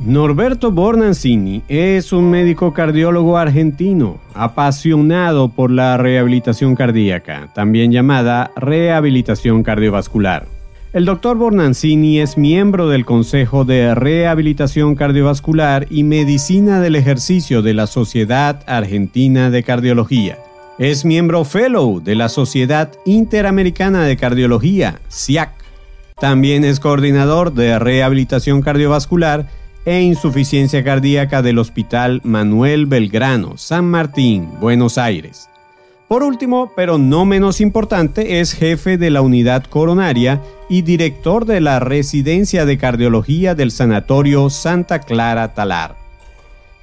Norberto Bornancini es un médico cardiólogo argentino, apasionado por la rehabilitación cardíaca, también llamada rehabilitación cardiovascular. El doctor Bornancini es miembro del Consejo de Rehabilitación Cardiovascular y Medicina del Ejercicio de la Sociedad Argentina de Cardiología. Es miembro fellow de la Sociedad Interamericana de Cardiología, SIAC. También es coordinador de rehabilitación cardiovascular e insuficiencia cardíaca del Hospital Manuel Belgrano, San Martín, Buenos Aires. Por último, pero no menos importante, es jefe de la unidad coronaria y director de la residencia de cardiología del Sanatorio Santa Clara Talar.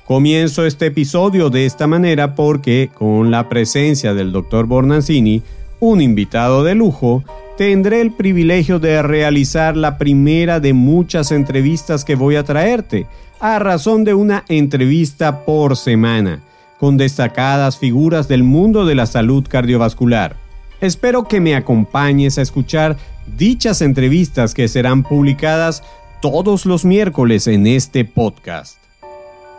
Comienzo este episodio de esta manera porque, con la presencia del Dr. Bornancini, un invitado de lujo, tendré el privilegio de realizar la primera de muchas entrevistas que voy a traerte, a razón de una entrevista por semana, con destacadas figuras del mundo de la salud cardiovascular. Espero que me acompañes a escuchar dichas entrevistas que serán publicadas todos los miércoles en este podcast.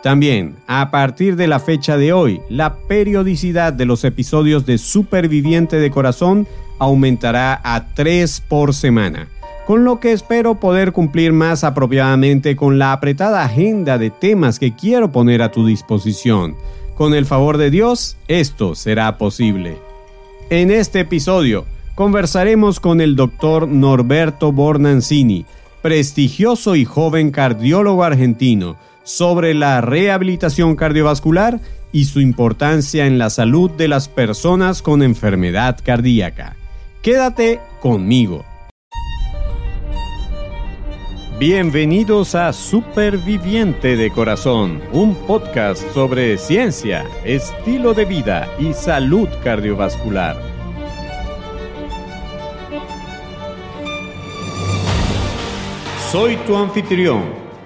También, a partir de la fecha de hoy, la periodicidad de los episodios de Superviviente de Corazón aumentará a tres por semana, con lo que espero poder cumplir más apropiadamente con la apretada agenda de temas que quiero poner a tu disposición. Con el favor de Dios, esto será posible. En este episodio, conversaremos con el doctor Norberto Bornancini, prestigioso y joven cardiólogo argentino, sobre la rehabilitación cardiovascular y su importancia en la salud de las personas con enfermedad cardíaca. Quédate conmigo. Bienvenidos a Superviviente de Corazón, un podcast sobre ciencia, estilo de vida y salud cardiovascular. Soy tu anfitrión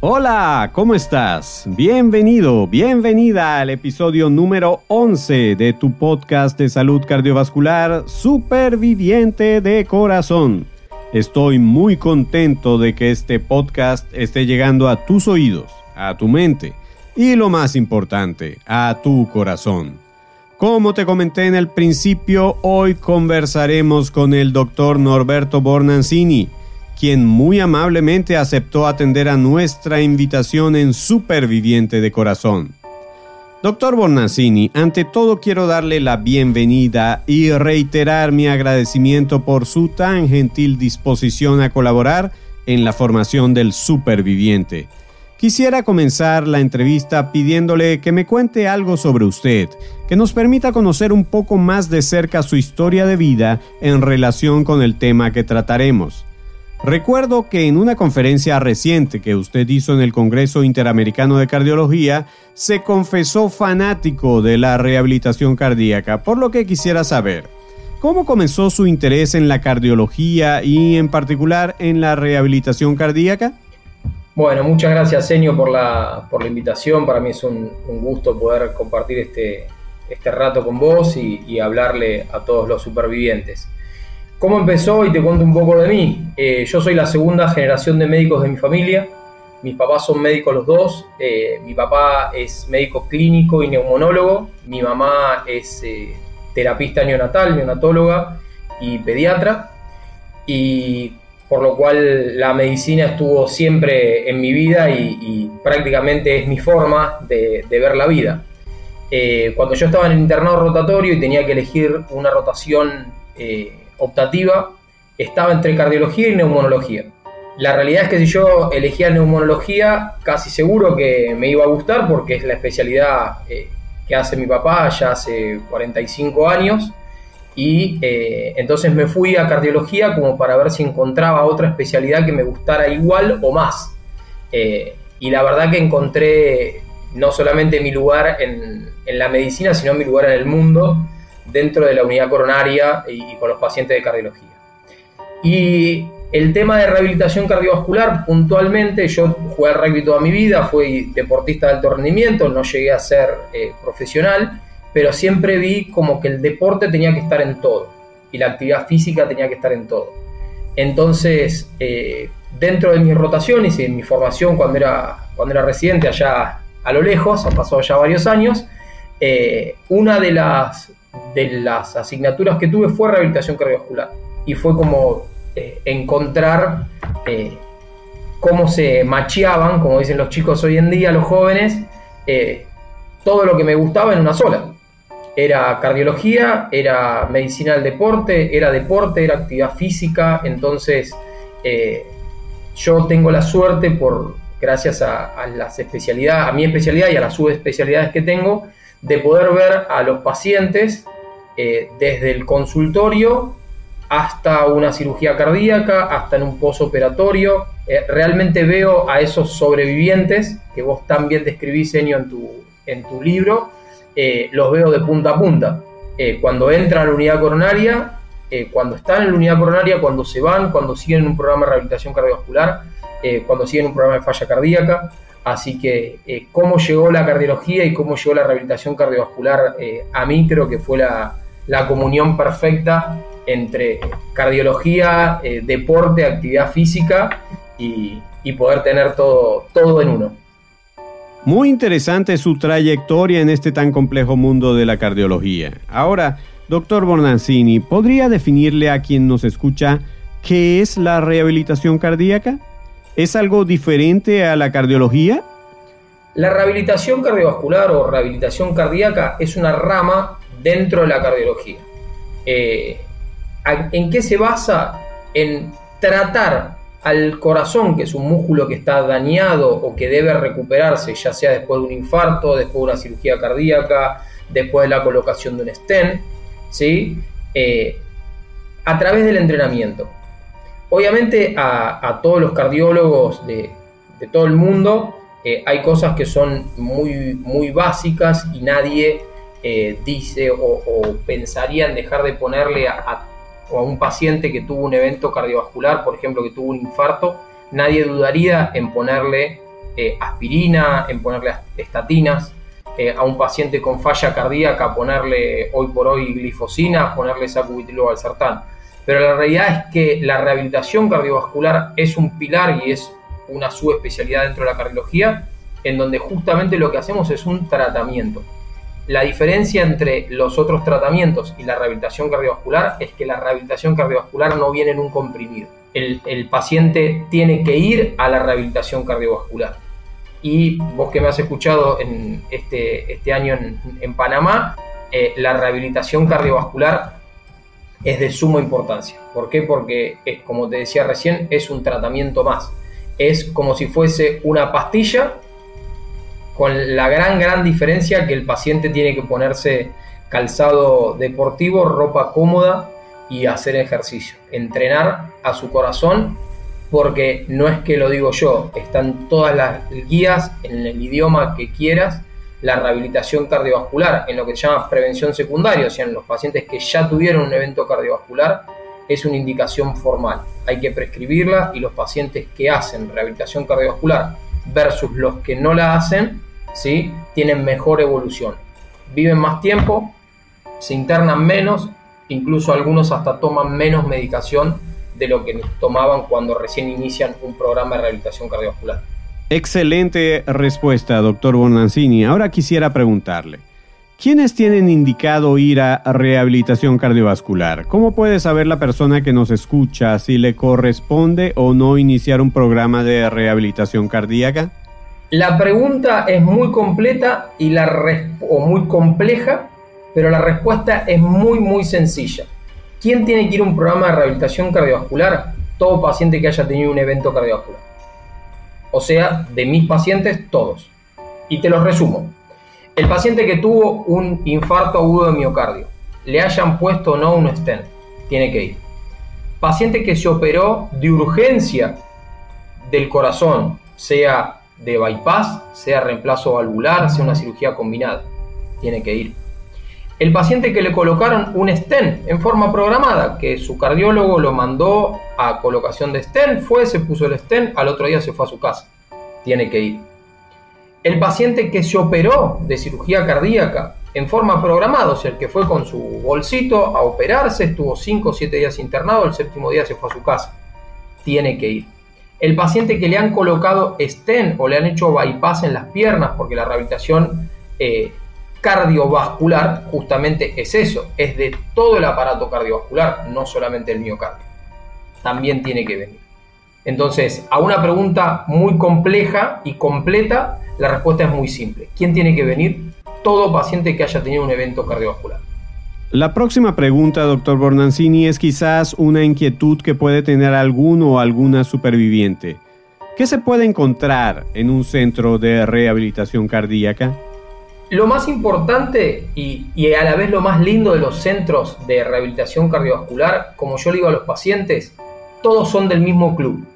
Hola, ¿cómo estás? Bienvenido, bienvenida al episodio número 11 de tu podcast de salud cardiovascular Superviviente de Corazón. Estoy muy contento de que este podcast esté llegando a tus oídos, a tu mente y lo más importante, a tu corazón. Como te comenté en el principio, hoy conversaremos con el doctor Norberto Bornancini quien muy amablemente aceptó atender a nuestra invitación en Superviviente de Corazón. Doctor Bornancini, ante todo quiero darle la bienvenida y reiterar mi agradecimiento por su tan gentil disposición a colaborar en la formación del superviviente. Quisiera comenzar la entrevista pidiéndole que me cuente algo sobre usted, que nos permita conocer un poco más de cerca su historia de vida en relación con el tema que trataremos. Recuerdo que en una conferencia reciente que usted hizo en el Congreso Interamericano de Cardiología, se confesó fanático de la rehabilitación cardíaca, por lo que quisiera saber, ¿cómo comenzó su interés en la cardiología y en particular en la rehabilitación cardíaca? Bueno, muchas gracias, Senio, por la, por la invitación. Para mí es un, gusto poder compartir este, este rato con vos y hablarle a todos los supervivientes. ¿Cómo empezó? Y te cuento un poco de mí. Eh, yo soy la segunda generación de médicos de mi familia. Mis papás son médicos los dos. Eh, mi papá es médico clínico y neumonólogo. Mi mamá es eh, terapista neonatal, neonatóloga y pediatra. Y por lo cual la medicina estuvo siempre en mi vida y, prácticamente es mi forma de, de ver la vida. cuando yo estaba en el internado rotatorio y tenía que elegir una rotación optativa estaba entre cardiología y neumonología. La realidad es que si yo elegía neumonología, casi seguro que me iba a gustar porque es la especialidad eh, que hace mi papá ya hace 45 años. Y eh, entonces me fui a cardiología como para ver si encontraba otra especialidad que me gustara igual o más. Eh, y la verdad que encontré no solamente mi lugar en, la medicina, sino mi lugar en el mundo dentro de la unidad coronaria y, con los pacientes de cardiología. Y el tema de rehabilitación cardiovascular, puntualmente, yo jugué al rugby toda mi vida, fui deportista de alto rendimiento, no llegué a ser eh, profesional, pero siempre vi como que el deporte tenía que estar en todo y la actividad física tenía que estar en todo. Entonces, eh, dentro de mis rotaciones y en mi formación cuando era, cuando era residente allá a lo lejos, ha pasado ya varios años, eh, una de las, de las asignaturas que tuve fue rehabilitación cardiovascular. Y fue como eh, encontrar eh, cómo se macheaban, como dicen los chicos hoy en día, los jóvenes, todo lo que me gustaba en una sola. Era cardiología, era medicina del deporte, era deporte, era actividad física, entonces yo tengo la suerte por, gracias a, las especialidades, a mi especialidad y a las subespecialidades que tengo, de poder ver a los pacientes eh, desde el consultorio hasta una cirugía cardíaca, hasta en un posoperatorio. Eh, realmente veo a esos sobrevivientes que vos también describís, Senio, en tu, en tu libro, eh, los veo de punta a punta. cuando entran a la unidad coronaria, cuando están en la unidad coronaria, cuando se van, cuando siguen un programa de rehabilitación cardiovascular, cuando siguen un programa de falla cardíaca. Así que eh, cómo llegó la cardiología y cómo llegó la rehabilitación cardiovascular eh, a mí creo que fue la, comunión perfecta entre cardiología, deporte, actividad física y, poder tener todo, todo en uno. Muy interesante su trayectoria en este tan complejo mundo de la cardiología. Ahora, doctor Bornancini, ¿podría definirle a quien nos escucha qué es la rehabilitación cardíaca? ¿Es algo diferente a la cardiología? La rehabilitación cardiovascular o rehabilitación cardíaca es una rama dentro de la cardiología. Eh, ¿En qué se basa? En tratar al corazón, que es un músculo que está dañado o que debe recuperarse, ya sea después de un infarto, después de una cirugía cardíaca, después de la colocación de un stent, ¿sí? Eh, a través del entrenamiento. Obviamente a, todos los cardiólogos de, todo el mundo eh, hay cosas que son muy, muy básicas y nadie eh, dice o, pensaría en dejar de ponerle a, un paciente que tuvo un evento cardiovascular, por ejemplo, que tuvo un infarto, nadie dudaría en ponerle eh, aspirina, en ponerle estatinas, a un paciente con falla cardíaca ponerle hoy por hoy glifosina, ponerle sacubitrilo valsartán pero la realidad es que la rehabilitación cardiovascular es un pilar y es una subespecialidad dentro de la cardiología, en donde justamente lo que hacemos es un tratamiento. La diferencia entre los otros tratamientos y la rehabilitación cardiovascular es que la rehabilitación cardiovascular no viene en un comprimido. El, paciente tiene que ir a la rehabilitación cardiovascular. Y vos que me has escuchado en este, este año en, Panamá, eh, la rehabilitación cardiovascular es de suma importancia. ¿Por qué? Porque, es, como te decía recién, es un tratamiento más. Es como si fuese una pastilla con la gran, gran diferencia que el paciente tiene que ponerse calzado deportivo, ropa cómoda y hacer ejercicio. Entrenar a su corazón porque no es que lo digo yo, están todas las guías en el idioma que quieras la rehabilitación cardiovascular en lo que se llama prevención secundaria, o sea, en los pacientes que ya tuvieron un evento cardiovascular, es una indicación formal. Hay que prescribirla y los pacientes que hacen rehabilitación cardiovascular versus los que no la hacen, ¿sí? tienen mejor evolución. Viven más tiempo, se internan menos, incluso algunos hasta toman menos medicación de lo que tomaban cuando recién inician un programa de rehabilitación cardiovascular. Excelente respuesta, doctor Bonancini. Ahora quisiera preguntarle, ¿quiénes tienen indicado ir a rehabilitación cardiovascular? ¿Cómo puede saber la persona que nos escucha si le corresponde o no iniciar un programa de rehabilitación cardíaca? La pregunta es muy completa y la muy compleja, pero la respuesta es muy muy sencilla. ¿Quién tiene que ir a un programa de rehabilitación cardiovascular? Todo paciente que haya tenido un evento cardiovascular o sea, de mis pacientes todos. Y te los resumo. El paciente que tuvo un infarto agudo de miocardio, le hayan puesto o no un stent, tiene que ir. Paciente que se operó de urgencia del corazón, sea de bypass, sea reemplazo valvular, sea una cirugía combinada. Tiene que ir. El paciente que le colocaron un stent en forma programada, que su cardiólogo lo mandó a colocación de stent, fue, se puso el stent, al otro día se fue a su casa. Tiene que ir. El paciente que se operó de cirugía cardíaca en forma programada, o sea, el que fue con su bolsito a operarse, estuvo 5 o 7 días internado, el séptimo día se fue a su casa. Tiene que ir. El paciente que le han colocado stent o le han hecho bypass en las piernas, porque la rehabilitación eh, cardiovascular justamente es eso, es de todo el aparato cardiovascular, no solamente el miocardio. También tiene que venir. Entonces, a una pregunta muy compleja y completa, la respuesta es muy simple. ¿Quién tiene que venir? Todo paciente que haya tenido un evento cardiovascular. La próxima pregunta, doctor Bornancini, es quizás una inquietud que puede tener alguno o alguna superviviente. ¿Qué se puede encontrar en un centro de rehabilitación cardíaca? Lo más importante y, a la vez lo más lindo de los centros de rehabilitación cardiovascular, como yo le digo a los pacientes, todos son del mismo club.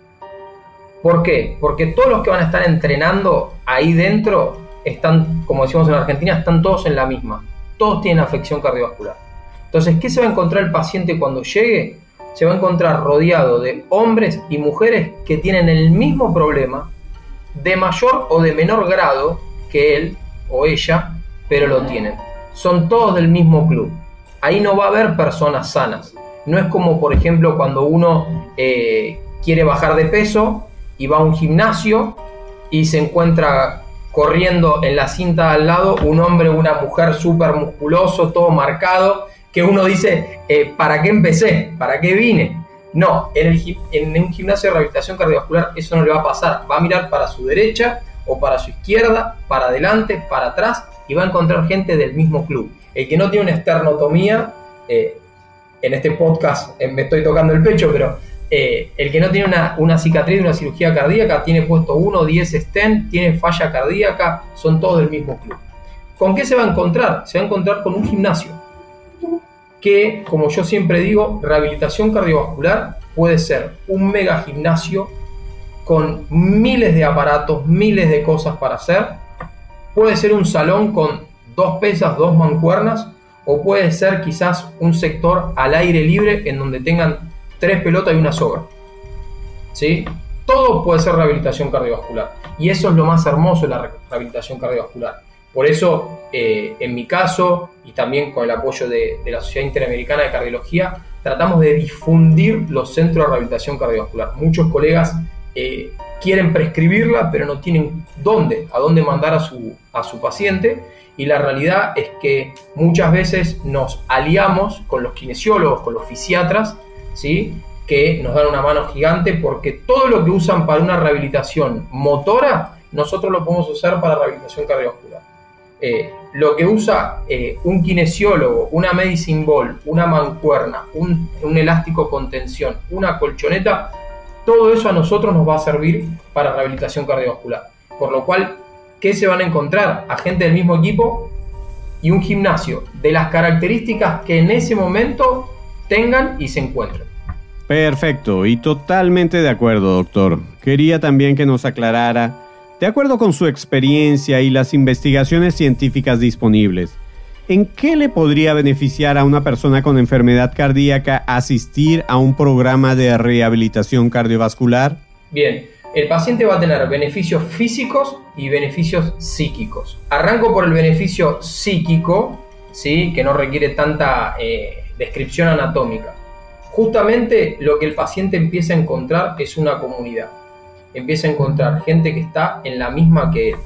¿Por qué? Porque todos los que van a estar entrenando ahí dentro están, como decimos en Argentina, están todos en la misma. Todos tienen afección cardiovascular. Entonces, ¿qué se va a encontrar el paciente cuando llegue? Se va a encontrar rodeado de hombres y mujeres que tienen el mismo problema, de mayor o de menor grado que él o ella, pero lo tienen. Son todos del mismo club. Ahí no va a haber personas sanas. No es como, por ejemplo, cuando uno eh, quiere bajar de peso y va a un gimnasio y se encuentra corriendo en la cinta al lado un hombre o una mujer súper musculoso, todo marcado, que uno dice, eh, ¿para qué empecé? ¿Para qué vine? No, en, el, en un gimnasio de rehabilitación cardiovascular eso no le va a pasar. Va a mirar para su derecha o para su izquierda, para adelante, para atrás y va a encontrar gente del mismo club. El que no tiene una esternotomía, eh, en este podcast eh, me estoy tocando el pecho, pero eh, el que no tiene una, una, cicatriz de una cirugía cardíaca tiene puesto 1 10 stent, tiene falla cardíaca, son todos del mismo club. ¿Con qué se va a encontrar? Se va a encontrar con un gimnasio que, como yo siempre digo, rehabilitación cardiovascular puede ser un mega gimnasio con miles de aparatos, miles de cosas para hacer. Puede ser un salón con dos pesas, dos mancuernas, o puede ser quizás un sector al aire libre en donde tengan tres pelotas y una soga. ¿Sí? Todo puede ser rehabilitación cardiovascular. Y eso es lo más hermoso de la rehabilitación cardiovascular. Por eso, eh, en mi caso, y también con el apoyo de, de, la Sociedad Interamericana de Cardiología, tratamos de difundir los centros de rehabilitación cardiovascular. Muchos colegas eh, quieren prescribirla, pero no tienen dónde, a dónde mandar a su, a su paciente. Y la realidad es que muchas veces nos aliamos con los kinesiólogos, con los fisiatras, ¿sí? que nos dan una mano gigante porque todo lo que usan para una rehabilitación motora, nosotros lo podemos usar para rehabilitación cardiovascular. Eh, lo que usa eh, un kinesiólogo, una medicine ball, una mancuerna, un, un elástico con tensión, una colchoneta, todo eso a nosotros nos va a servir para rehabilitación cardiovascular. Por lo cual, ¿qué se van a encontrar? A gente del mismo equipo y un gimnasio de las características que en ese momento tengan y se encuentren. Perfecto, y totalmente de acuerdo, doctor. Quería también que nos aclarara, de acuerdo con su experiencia y las investigaciones científicas disponibles, ¿En qué le podría beneficiar a una persona con enfermedad cardíaca asistir a un programa de rehabilitación cardiovascular? Bien, el paciente va a tener beneficios físicos y beneficios psíquicos. Arranco por el beneficio psíquico, ¿sí? que no requiere tanta eh, descripción anatómica. Justamente lo que el paciente empieza a encontrar es una comunidad. Empieza a encontrar gente que está en la misma que él,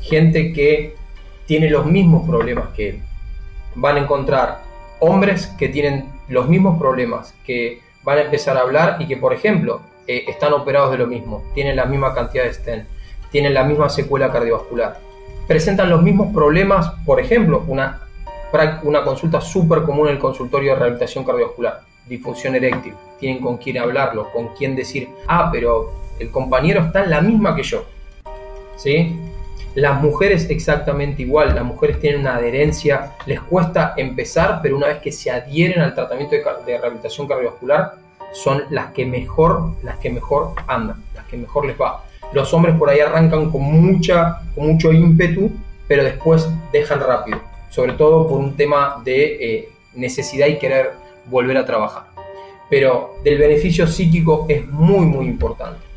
gente que tiene los mismos problemas que él van a encontrar hombres que tienen los mismos problemas, que van a empezar a hablar y que, por ejemplo, eh, están operados de lo mismo, tienen la misma cantidad de stent, tienen la misma secuela cardiovascular, presentan los mismos problemas, por ejemplo, una, una consulta súper común en el consultorio de rehabilitación cardiovascular, disfunción eréctil, tienen con quién hablarlo, con quién decir, ah, pero el compañero está en la misma que yo, ¿sí? Las mujeres exactamente igual, las mujeres tienen una adherencia, les cuesta empezar, pero una vez que se adhieren al tratamiento de, rehabilitación cardiovascular, son las que mejor, las que mejor andan, las que mejor les va. los hombres por ahí arrancan con, mucha, con mucho ímpetu, pero después dejan rápido, sobre todo por un tema de eh, necesidad y querer volver a trabajar. Pero del beneficio psíquico es muy, muy importante.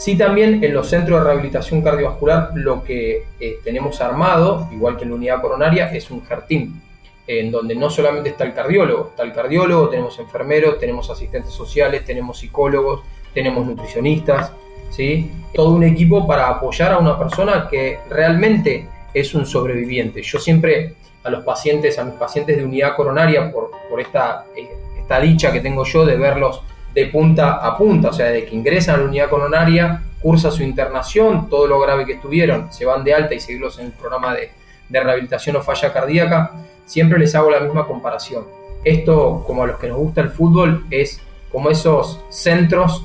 Sí, también en los centros de rehabilitación cardiovascular lo que eh, tenemos armado, igual que en la unidad coronaria, es un JERTIM, en donde no solamente está el cardiólogo, está el cardiólogo, tenemos enfermeros, tenemos asistentes sociales, tenemos psicólogos, tenemos nutricionistas, ¿sí? todo un equipo para apoyar a una persona que realmente es un sobreviviente. Yo siempre a los pacientes, a mis pacientes de unidad coronaria, por, por esta, eh, esta dicha que tengo yo de verlos de punta a punta, o sea, de que ingresan a la unidad coronaria, cursa su internación, todo lo grave que estuvieron, se van de alta y seguirlos en el programa de, de rehabilitación o falla cardíaca, siempre les hago la misma comparación. Esto, como a los que nos gusta el fútbol, es como esos centros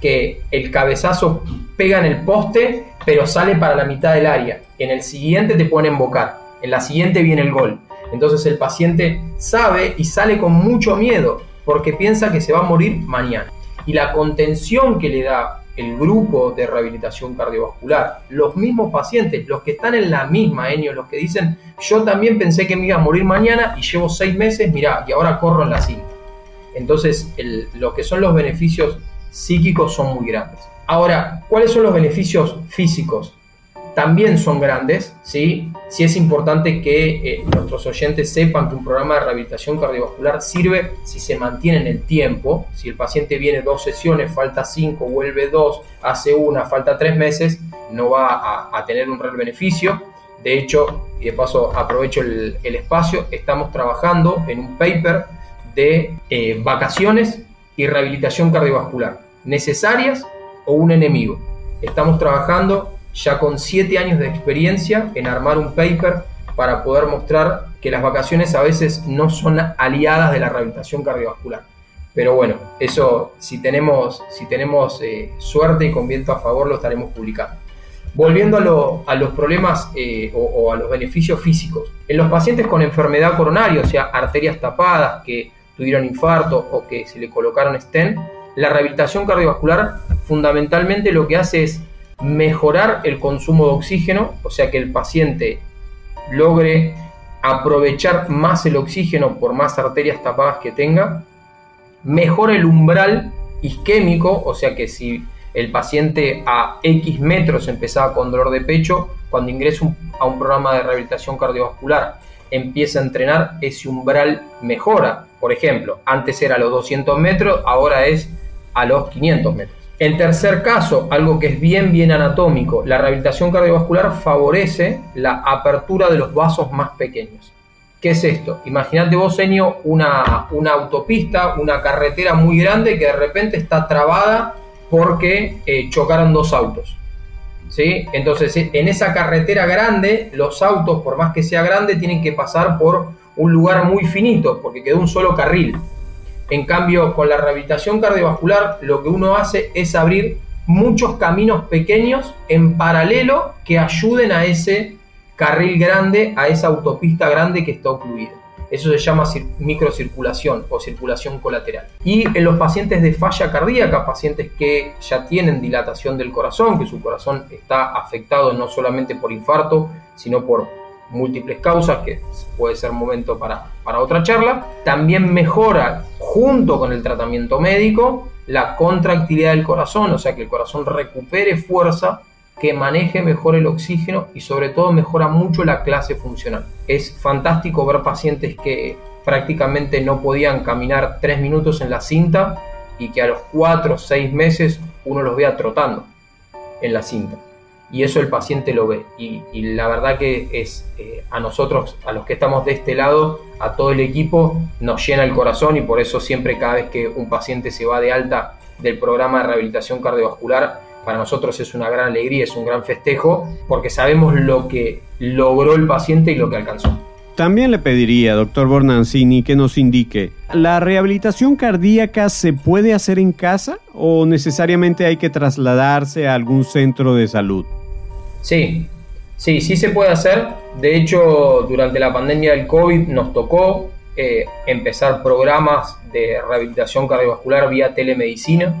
que el cabezazo pega en el poste, pero sale para la mitad del área. En el siguiente te pueden embocar, en la siguiente viene el gol. Entonces el paciente sabe y sale con mucho miedo porque piensa que se va a morir mañana. Y la contención que le da el grupo de rehabilitación cardiovascular, los mismos pacientes, los que están en la misma, Enio, los que dicen, yo también pensé que me iba a morir mañana y llevo seis meses, mira, y ahora corro en la cinta. Entonces, lo que son los beneficios psíquicos son muy grandes. Ahora, ¿cuáles son los beneficios físicos? También son grandes, ¿sí? Sí es importante que eh, nuestros oyentes sepan que un programa de rehabilitación cardiovascular sirve si se mantiene en el tiempo. Si el paciente viene dos sesiones, falta cinco, vuelve dos, hace una, falta tres meses, no va a, tener un real beneficio. De hecho, y de paso aprovecho el, espacio, estamos trabajando en un paper de eh, vacaciones y rehabilitación cardiovascular necesarias o un enemigo. Estamos trabajando ya con siete años de experiencia en armar un paper para poder mostrar que las vacaciones a veces no son aliadas de la rehabilitación cardiovascular. Pero bueno, eso si tenemos, si tenemos eh, suerte y con viento a favor lo estaremos publicando. Volviendo a, los problemas eh, o, o, a los beneficios físicos. En los pacientes con enfermedad coronaria, o sea, arterias tapadas, que tuvieron infarto o que se le colocaron stent, la rehabilitación cardiovascular fundamentalmente lo que hace es mejorar el consumo de oxígeno, o sea que el paciente logre aprovechar más el oxígeno por más arterias tapadas que tenga, mejora el umbral isquémico, o sea que si el paciente a X metros empezaba con dolor de pecho, cuando ingresa a un programa de rehabilitación cardiovascular empieza a entrenar, ese umbral mejora. Por ejemplo, antes era a los 200 metros, ahora es a los 500 metros. En tercer caso, algo que es bien, bien anatómico, la rehabilitación cardiovascular favorece la apertura de los vasos más pequeños. ¿Qué es esto? Imagínate vos, Enio, una, una autopista, una carretera muy grande que de repente está trabada porque eh, chocaron dos autos. ¿Sí? Entonces, en esa carretera grande, los autos, por más que sea grande, tienen que pasar por un lugar muy finito, porque quedó un solo carril. En cambio, con la rehabilitación cardiovascular, lo que uno hace es abrir muchos caminos pequeños en paralelo que ayuden a ese carril grande, a esa autopista grande que está ocluida. Eso se llama microcirculación o circulación colateral. Y en los pacientes de falla cardíaca, pacientes que ya tienen dilatación del corazón, que su corazón está afectado no solamente por infarto, sino por múltiples causas, que puede ser momento para, para otra charla. También mejora, junto con el tratamiento médico, la contractilidad del corazón, o sea que el corazón recupere fuerza, que maneje mejor el oxígeno y sobre todo mejora mucho la clase funcional. Es fantástico ver pacientes que prácticamente no podían caminar tres minutos en la cinta y que a los cuatro o seis meses uno los vea trotando en la cinta y eso el paciente lo ve. Y, la verdad que es eh, a nosotros, a los que estamos de este lado, a todo el equipo, nos llena el corazón y por eso siempre cada vez que un paciente se va de alta del programa de rehabilitación cardiovascular, para nosotros es una gran alegría, es un gran festejo, porque sabemos lo que logró el paciente y lo que alcanzó. También le pediría, doctor Bornancini, que nos indique, ¿la rehabilitación cardíaca se puede hacer en casa o necesariamente hay que trasladarse a algún centro de salud? Sí, sí, sí se puede hacer. De hecho, durante la pandemia del COVID nos tocó eh, empezar programas de rehabilitación cardiovascular vía telemedicina.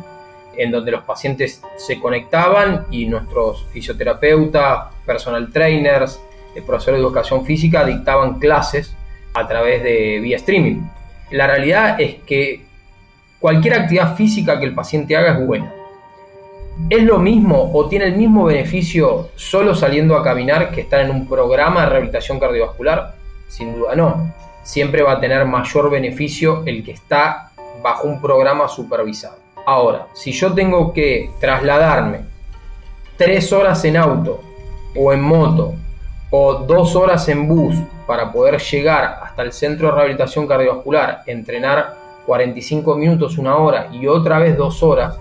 en donde los pacientes se conectaban y nuestros fisioterapeutas, personal trainers, el profesor de educación física dictaban clases a través de vía streaming. La realidad es que cualquier actividad física que el paciente haga es buena. ¿Es lo mismo o tiene el mismo beneficio solo saliendo a caminar que estar en un programa de rehabilitación cardiovascular? Sin duda no. Siempre va a tener mayor beneficio el que está bajo un programa supervisado. Ahora, si yo tengo que trasladarme tres horas en auto o en moto o dos horas en bus para poder llegar hasta el centro de rehabilitación cardiovascular, entrenar 45 minutos, una hora y otra vez dos horas,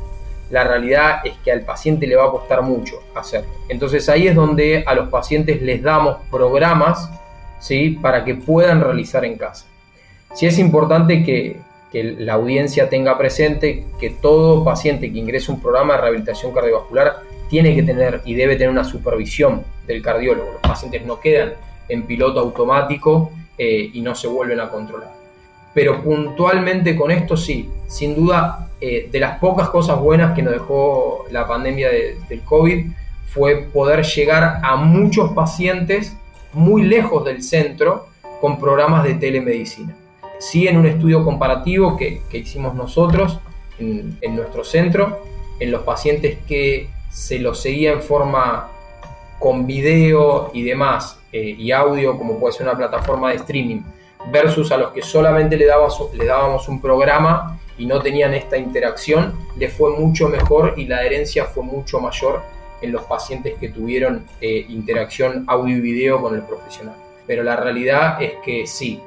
la realidad es que al paciente le va a costar mucho hacerlo. Entonces ahí es donde a los pacientes les damos programas ¿sí? para que puedan realizar en casa. Sí es importante que, que la audiencia tenga presente que todo paciente que ingrese a un programa de rehabilitación cardiovascular tiene que tener y debe tener una supervisión del cardiólogo. Los pacientes no quedan en piloto automático eh, y no se vuelven a controlar. Pero puntualmente con esto sí, sin duda, eh, de las pocas cosas buenas que nos dejó la pandemia del COVID fue poder llegar a muchos pacientes muy lejos del centro con programas de telemedicina sí en un estudio comparativo que, hicimos nosotros en, nuestro centro, en los pacientes que se los seguía en forma con video y demás, eh, y audio, como puede ser una plataforma de streaming, versus a los que solamente le le dábamos un programa y no tenían esta interacción, le fue mucho mejor y la adherencia fue mucho mayor en los pacientes que tuvieron eh, interacción audio y video con el profesional. Pero la realidad es que sí,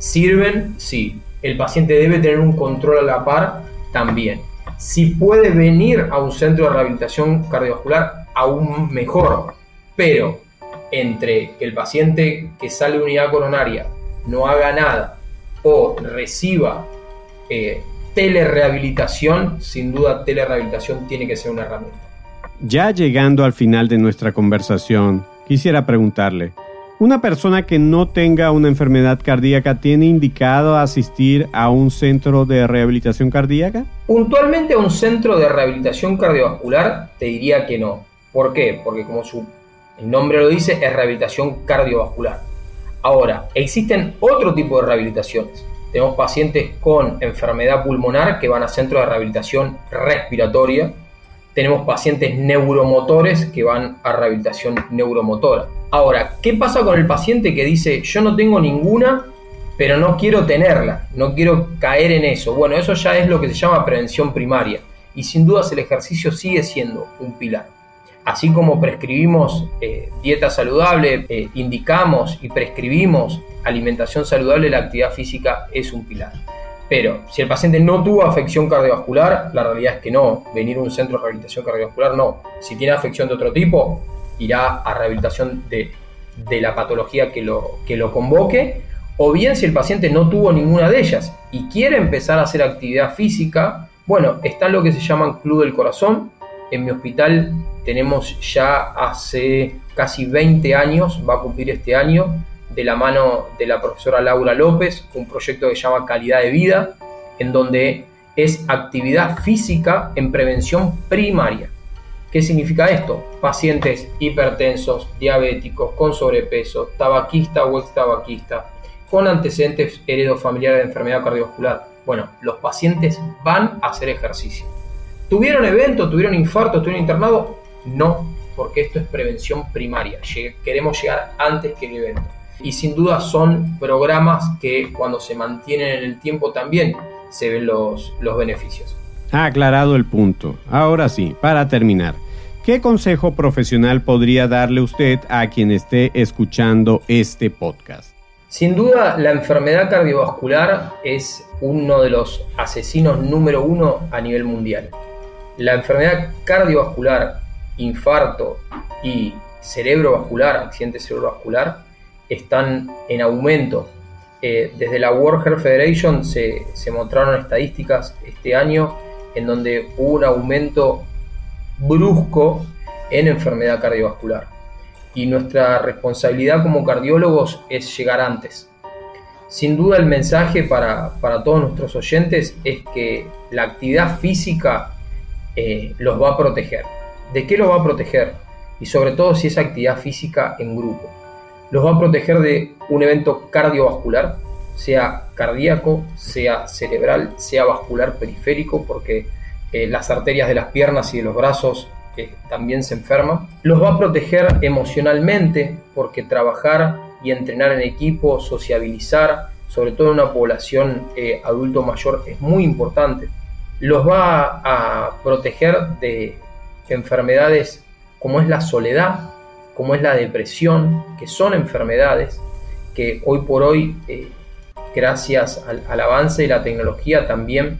¿Sirven? Sí. ¿El paciente debe tener un control a la par? También. Si puede venir a un centro de rehabilitación cardiovascular, aún mejor. Pero entre que el paciente que sale de unidad coronaria no haga nada o reciba eh, telerehabilitación, sin duda telerehabilitación tiene que ser una herramienta. Ya llegando al final de nuestra conversación, quisiera preguntarle, una persona que no tenga una enfermedad cardíaca tiene indicado asistir a un centro de rehabilitación cardíaca? Puntualmente a un centro de rehabilitación cardiovascular te diría que no. ¿Por qué? Porque como su nombre lo dice, es rehabilitación cardiovascular. Ahora, existen otro tipo de rehabilitaciones. Tenemos pacientes con enfermedad pulmonar que van a centros de rehabilitación respiratoria. Tenemos pacientes neuromotores que van a rehabilitación neuromotora Ahora, ¿qué pasa con el paciente que dice yo no tengo ninguna, pero no quiero tenerla, no quiero caer en eso? Bueno, eso ya es lo que se llama prevención primaria y sin dudas el ejercicio sigue siendo un pilar. Así como prescribimos eh, dieta saludable, eh, indicamos y prescribimos alimentación saludable, la actividad física es un pilar. Pero si el paciente no tuvo afección cardiovascular, la realidad es que no. Venir a un centro de rehabilitación cardiovascular, no. Si tiene afección de otro tipo, irá a rehabilitación de, la patología que lo, que lo convoque, o bien si el paciente no tuvo ninguna de ellas y quiere empezar a hacer actividad física, bueno, está lo que se llaman Club del Corazón. En mi hospital tenemos ya hace casi 20 años, va a cumplir este año, de la mano de la profesora Laura López, un proyecto que se llama Calidad de Vida, en donde es actividad física en prevención primaria. ¿Qué significa esto? Pacientes hipertensos, diabéticos, con sobrepeso, tabaquista o ex tabaquista, con antecedentes heredofamiliares de enfermedad cardiovascular. Bueno, los pacientes van a hacer ejercicio. ¿Tuvieron evento? ¿Tuvieron infarto? ¿Estuvieron internados? No, porque esto es prevención primaria. Queremos llegar antes que el evento. Y sin duda son programas que cuando se mantienen en el tiempo también se ven los, los beneficios. Aclarado el punto. Ahora sí, para terminar, ¿qué consejo profesional podría darle usted a quien esté escuchando este podcast? Sin duda, la enfermedad cardiovascular es uno de los asesinos número uno a nivel mundial. La enfermedad cardiovascular, infarto y cerebrovascular, accidente cerebrovascular, están en aumento. Eh, desde la World Federation se, se mostraron estadísticas este año en donde hubo un aumento brusco en enfermedad cardiovascular. Y nuestra responsabilidad como cardiólogos es llegar antes. Sin duda el mensaje para, todos nuestros oyentes es que la actividad física eh, los va a proteger. ¿De qué los va a proteger? Y sobre todo si es actividad física en grupo. Los va a proteger de un evento cardiovascular, sea cardíaco, sea cerebral, sea vascular periférico, porque eh, las arterias de las piernas y de los brazos eh, también se enferman. Los va a proteger emocionalmente, porque trabajar y entrenar en equipo, sociabilizar, sobre todo en una población eh, adulto mayor, es muy importante. Los va a proteger de enfermedades como es la soledad, como es la depresión, que son enfermedades que hoy por hoy, gracias al, avance de la tecnología, también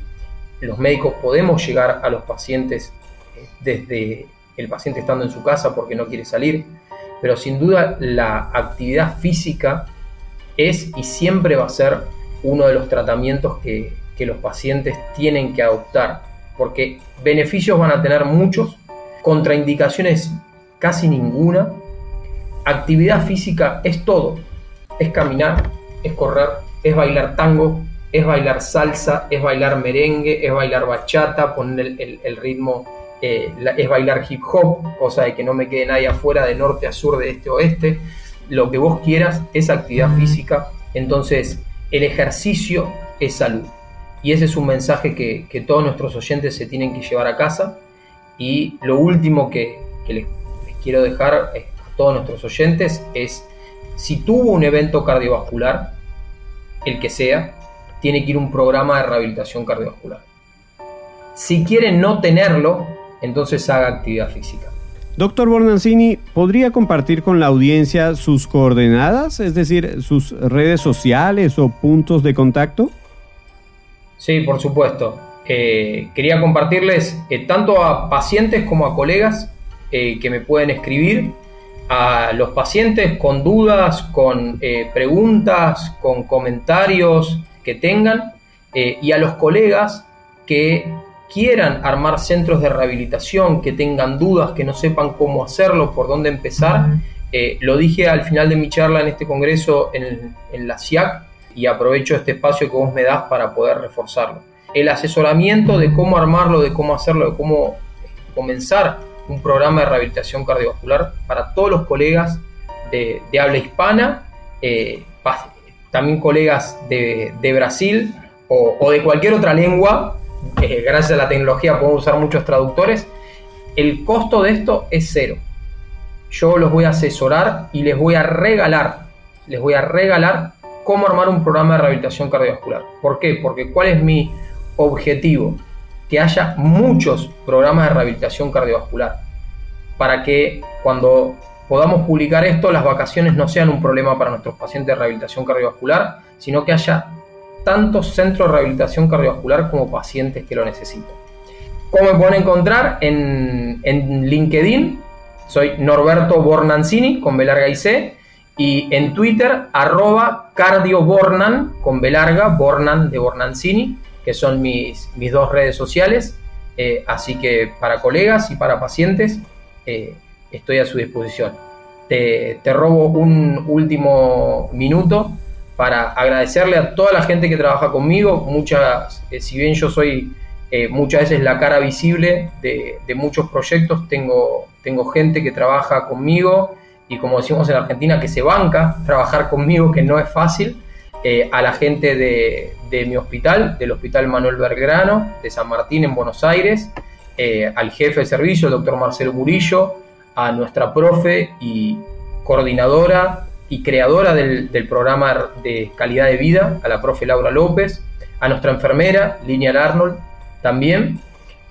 los médicos podemos llegar a los pacientes eh, desde el paciente estando en su casa porque no quiere salir, pero sin duda la actividad física es y siempre va a ser uno de los tratamientos que, los pacientes tienen que adoptar, porque beneficios van a tener muchos, contraindicaciones casi ninguna, actividad física es todo, es caminar, es correr, es bailar tango, es bailar salsa, es bailar merengue, es bailar bachata, poner el, ritmo, eh, es bailar hip hop, cosa de que no me quede nadie afuera de norte a sur, de este a oeste lo que vos quieras es actividad física, entonces el ejercicio es salud. Y ese es un mensaje que, todos nuestros oyentes se tienen que llevar a casa. Y lo último que, les, quiero dejar a todos nuestros oyentes es, si tuvo un evento cardiovascular, el que sea, tiene que ir a un programa de rehabilitación cardiovascular. Si quiere no tenerlo, entonces haga actividad física. Doctor Bornancini, ¿podría compartir con la audiencia sus coordenadas, es decir, sus redes sociales o puntos de contacto? Sí, por supuesto. Eh, quería compartirles eh, tanto a pacientes como a colegas eh, que me pueden escribir, a los pacientes con dudas, con preguntas, con comentarios que tengan, y a los colegas que quieran armar centros de rehabilitación, que tengan dudas, que no sepan cómo hacerlo, por dónde empezar. Eh, lo dije al final de mi charla en este congreso en, la CIAC y aprovecho este espacio que vos me das para poder reforzarlo. El asesoramiento de cómo armarlo, de cómo hacerlo, de cómo comenzar un programa de rehabilitación cardiovascular para todos los colegas de, habla hispana, eh, también colegas de, Brasil o de cualquier otra lengua eh, gracias a la tecnología podemos usar muchos traductores, el costo de esto es cero. Yo los voy a asesorar y les voy a regalar, les voy a regalar cómo armar un programa de rehabilitación cardiovascular. ¿Por qué? Porque ¿cuál es mi objetivo? Que haya muchos programas de rehabilitación cardiovascular para que cuando podamos publicar esto, las vacaciones no sean un problema para nuestros pacientes de rehabilitación cardiovascular, sino que haya tanto centros de rehabilitación cardiovascular como pacientes que lo necesitan. ¿Cómo me pueden encontrar? En, LinkedIn, soy Norberto Bornancini con B larga y C, y en Twitter, arroba cardiobornan con B larga, Bornan de Bornancini, que son mis, mis dos redes sociales. Eh, así que para colegas y para pacientes eh, estoy a su disposición. Te, robo un último minuto para agradecerle a toda la gente que trabaja conmigo. Muchas, eh, si bien yo soy muchas veces la cara visible de, muchos proyectos, tengo, tengo gente que trabaja conmigo y como decimos en Argentina, que se banca trabajar conmigo, que no es fácil. A la gente de, de, mi hospital, del Hospital Manuel Belgrano, de San Martín en Buenos Aires, al jefe de servicio, el doctor Marcelo Murillo, a nuestra profe y coordinadora y creadora del, programa de calidad de vida, a la profe Laura López, a nuestra enfermera, Lineal Arnold, también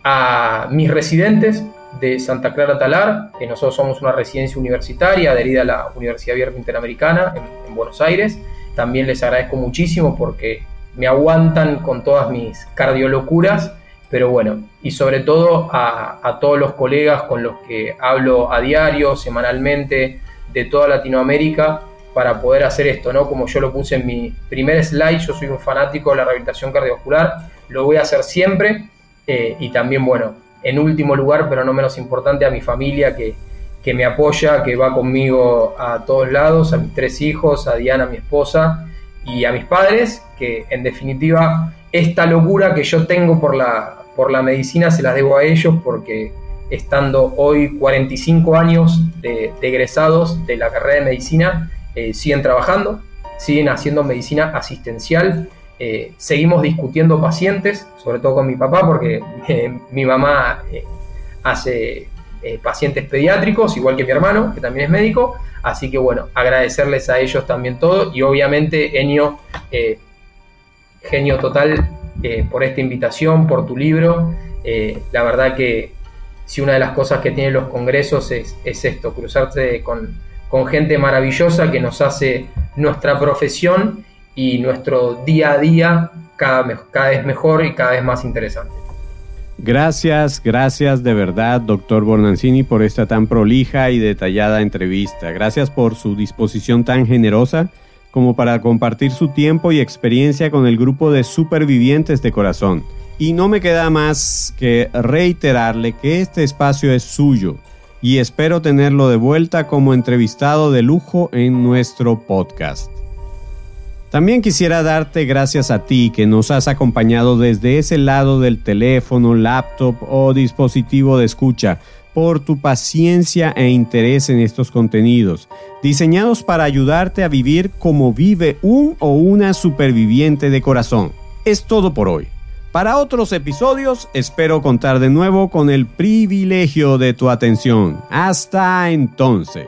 a mis residentes de Santa Clara Talar, que nosotros somos una residencia universitaria adherida a la Universidad Abierta Interamericana en, Buenos Aires. También les agradezco muchísimo porque me aguantan con todas mis cardiolocuras, pero bueno, y sobre todo a, todos los colegas con los que hablo a diario, semanalmente, de toda Latinoamérica, para poder hacer esto, ¿no? Como yo lo puse en mi primer slide, yo soy un fanático de la rehabilitación cardiovascular, lo voy a hacer siempre eh, y también, bueno, en último lugar, pero no menos importante, a mi familia que, que me apoya, que va conmigo a todos lados, a mis tres hijos, a Diana, mi esposa, y a mis padres, que en definitiva esta locura que yo tengo por la, por la medicina se las debo a ellos porque estando hoy 45 años de, egresados de la carrera de medicina, eh, siguen trabajando, siguen haciendo medicina asistencial, eh, seguimos discutiendo pacientes, sobre todo con mi papá, porque eh, mi mamá hace pacientes pediátricos, igual que mi hermano, que también es médico, así que bueno, agradecerles a ellos también todo y obviamente Enio, genio total por esta invitación, por tu libro, la verdad que si una de las cosas que tienen los congresos es, esto, cruzarse con, gente maravillosa que nos hace nuestra profesión y nuestro día a día cada, cada vez mejor y cada vez más interesante. Gracias, gracias de verdad, doctor Bornancini, por esta tan prolija y detallada entrevista. Gracias por su disposición tan generosa como para compartir su tiempo y experiencia con el grupo de supervivientes de corazón. Y no me queda más que reiterarle que este espacio es suyo y espero tenerlo de vuelta como entrevistado de lujo en nuestro podcast. También quisiera darte gracias a ti que nos has acompañado desde ese lado del teléfono, laptop o dispositivo de escucha por tu paciencia e interés en estos contenidos, diseñados para ayudarte a vivir como vive un o una superviviente de corazón. Es todo por hoy. Para otros episodios espero contar de nuevo con el privilegio de tu atención. Hasta entonces.